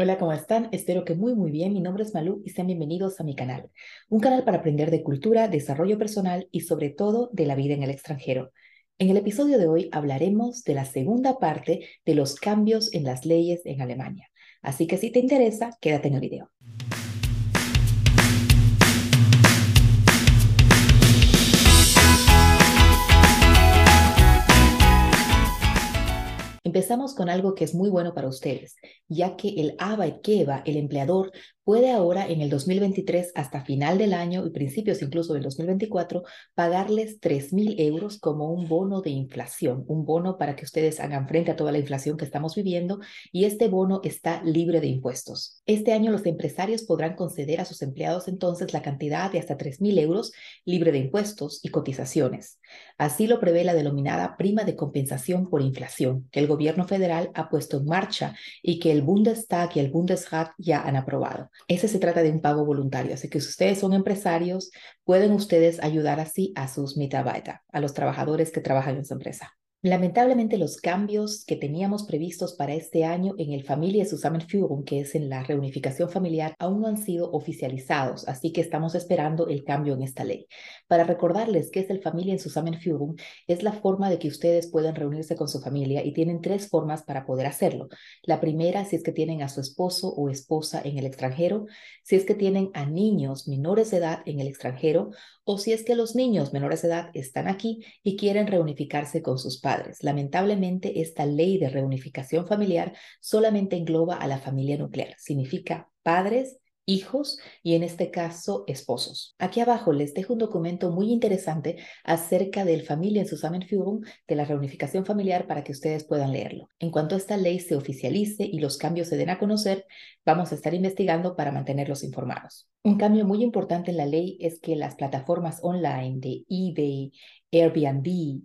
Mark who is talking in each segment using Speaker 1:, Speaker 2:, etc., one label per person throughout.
Speaker 1: Hola, ¿cómo están? Espero que muy muy bien. Mi nombre es Malú y sean bienvenidos a mi canal. Un canal para aprender de cultura, desarrollo personal y sobre todo de la vida en el extranjero. En el episodio de hoy hablaremos de la segunda parte de los cambios en las leyes en Alemania. Así que si te interesa, quédate en el video. Empezamos con algo que es muy bueno para ustedes, ya que el Arbeitgeber, el empleador, puede ahora en el 2023 hasta final del año y principios incluso del 2024 pagarles 3.000 euros como un bono de inflación, un bono para que ustedes hagan frente a toda la inflación que estamos viviendo y este bono está libre de impuestos. Este año los empresarios podrán conceder a sus empleados entonces la cantidad de hasta 3.000 euros libre de impuestos y cotizaciones. Así lo prevé la denominada prima de compensación por inflación que el gobierno federal ha puesto en marcha y que el Bundestag y el Bundesrat ya han aprobado. Ese se trata de un pago voluntario, así que si ustedes son empresarios, pueden ustedes ayudar así a sus Mitarbeiter, a los trabajadores que trabajan en su empresa. Lamentablemente los cambios que teníamos previstos para este año en el Familienzusammenführung, que es en la reunificación familiar, aún no han sido oficializados, así que estamos esperando el cambio en esta ley. Para recordarles que es el Familienzusammenführung, es la forma de que ustedes puedan reunirse con su familia y tienen tres formas para poder hacerlo. La primera, si es que tienen a su esposo o esposa en el extranjero, si es que tienen a niños menores de edad en el extranjero o si es que los niños menores de edad están aquí y quieren reunificarse con sus padres. Lamentablemente, esta ley de reunificación familiar solamente engloba a la familia nuclear. Significa padres hijos y en este caso esposos. Aquí abajo les dejo un documento muy interesante acerca del familia en Zusammenführung de la reunificación familiar para que ustedes puedan leerlo. En cuanto esta ley se oficialice y los cambios se den a conocer, vamos a estar investigando para mantenerlos informados. Un cambio muy importante en la ley es que las plataformas online de eBay, Airbnb,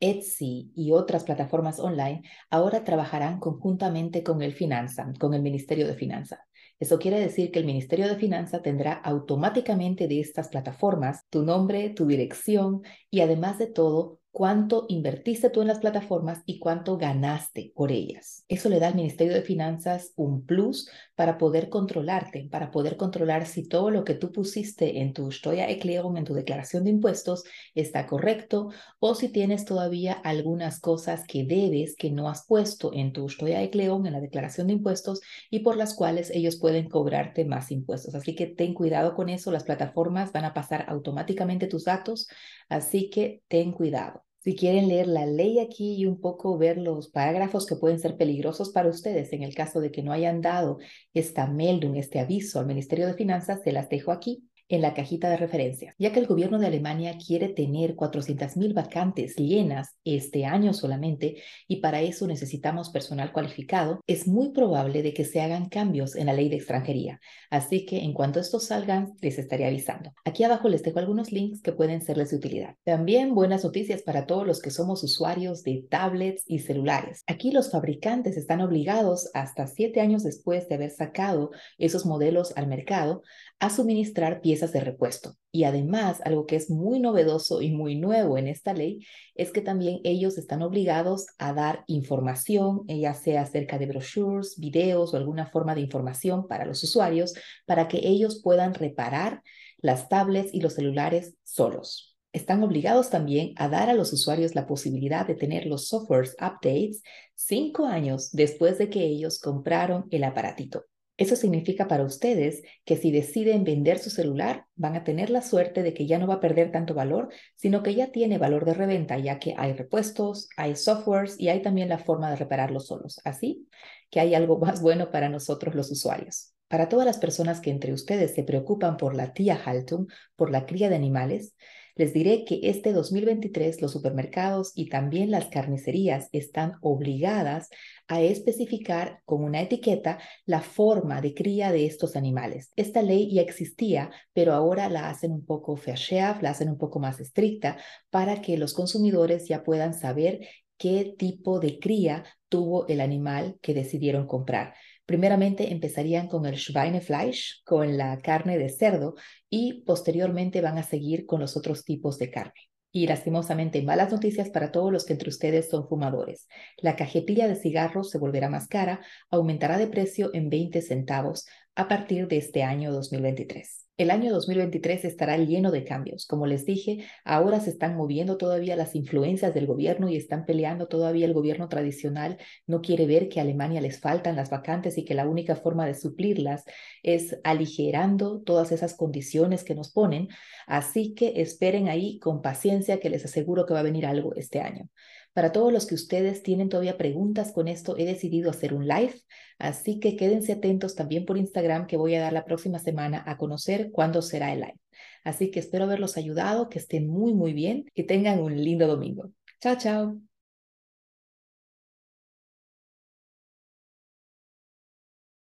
Speaker 1: Etsy y otras plataformas online ahora trabajarán conjuntamente con el Finanza, con el Ministerio de Finanzas. Eso quiere decir que el Ministerio de Finanzas tendrá automáticamente de estas plataformas tu nombre, tu dirección y además de todo cuánto invertiste tú en las plataformas y cuánto ganaste por ellas. Eso le da al Ministerio de Finanzas un plus para poder controlarte, para poder controlar si todo lo que tú pusiste en tu Steuererklärung, en tu declaración de impuestos, está correcto o si tienes todavía algunas cosas que debes que no has puesto en tu Steuererklärung, en la declaración de impuestos y por las cuales ellos pueden cobrarte más impuestos. Así que ten cuidado con eso, las plataformas van a pasar automáticamente tus datos, así que ten cuidado. Si quieren leer la ley aquí y un poco ver los parágrafos que pueden ser peligrosos para ustedes en el caso de que no hayan dado esta meldung, este aviso al Ministerio de Finanzas, se las dejo aquí en la cajita de referencias, ya que el gobierno de Alemania quiere tener 400.000 vacantes llenas este año solamente y para eso necesitamos personal cualificado, es muy probable de que se hagan cambios en la ley de extranjería. Así que en cuanto estos salgan, les estaré avisando. Aquí abajo les dejo algunos links que pueden serles de utilidad. También buenas noticias para todos los que somos usuarios de tablets y celulares. Aquí los fabricantes están obligados hasta siete años después de haber sacado esos modelos al mercado a suministrar piezas de repuesto. Y además, algo que es muy novedoso y muy nuevo en esta ley es que también ellos están obligados a dar información, eh, ya sea acerca de brochures, videos o alguna forma de información para los usuarios, para que ellos puedan reparar las tablets y los celulares solos. Están obligados también a dar a los usuarios la posibilidad de tener los softwares updates cinco años después de que ellos compraron el aparatito. Eso significa para ustedes que si deciden vender su celular, van a tener la suerte de que ya no va a perder tanto valor, sino que ya tiene valor de reventa, ya que hay repuestos, hay softwares y hay también la forma de repararlos solos. Así que hay algo más bueno para nosotros los usuarios. Para todas las personas que entre ustedes se preocupan por la Tierhaltung, por la cría de animales, les diré que este 2023 los supermercados y también las carnicerías están obligadas a especificar con una etiqueta la forma de cría de estos animales. Esta ley ya existía, pero ahora la hacen un poco verschärft, la hacen un poco más estricta para que los consumidores ya puedan saber qué tipo de cría tuvo el animal que decidieron comprar. Primeramente empezarían con el Schweinefleisch, con la carne de cerdo, y posteriormente van a seguir con los otros tipos de carne. Y lastimosamente, malas noticias para todos los que entre ustedes son fumadores. La cajetilla de cigarros se volverá más cara, aumentará de precio en 20 centavos a partir de este año 2023. El año 2023 estará lleno de cambios. Como les dije, ahora se están moviendo todavía las influencias del gobierno y están peleando todavía el gobierno tradicional. No quiere ver que Alemania les faltan las vacantes y que la única forma de suplirlas es aligerando todas esas condiciones que nos ponen. Así que esperen ahí con paciencia que les aseguro que va a venir algo este año. Para todos los que ustedes tienen todavía preguntas con esto, he decidido hacer un live, así que quédense atentos también por Que voy a dar la próxima semana a conocer cuándo será el live. Así que espero haberlos ayudado, que estén muy, muy bien, que tengan un lindo domingo. Chao, chao.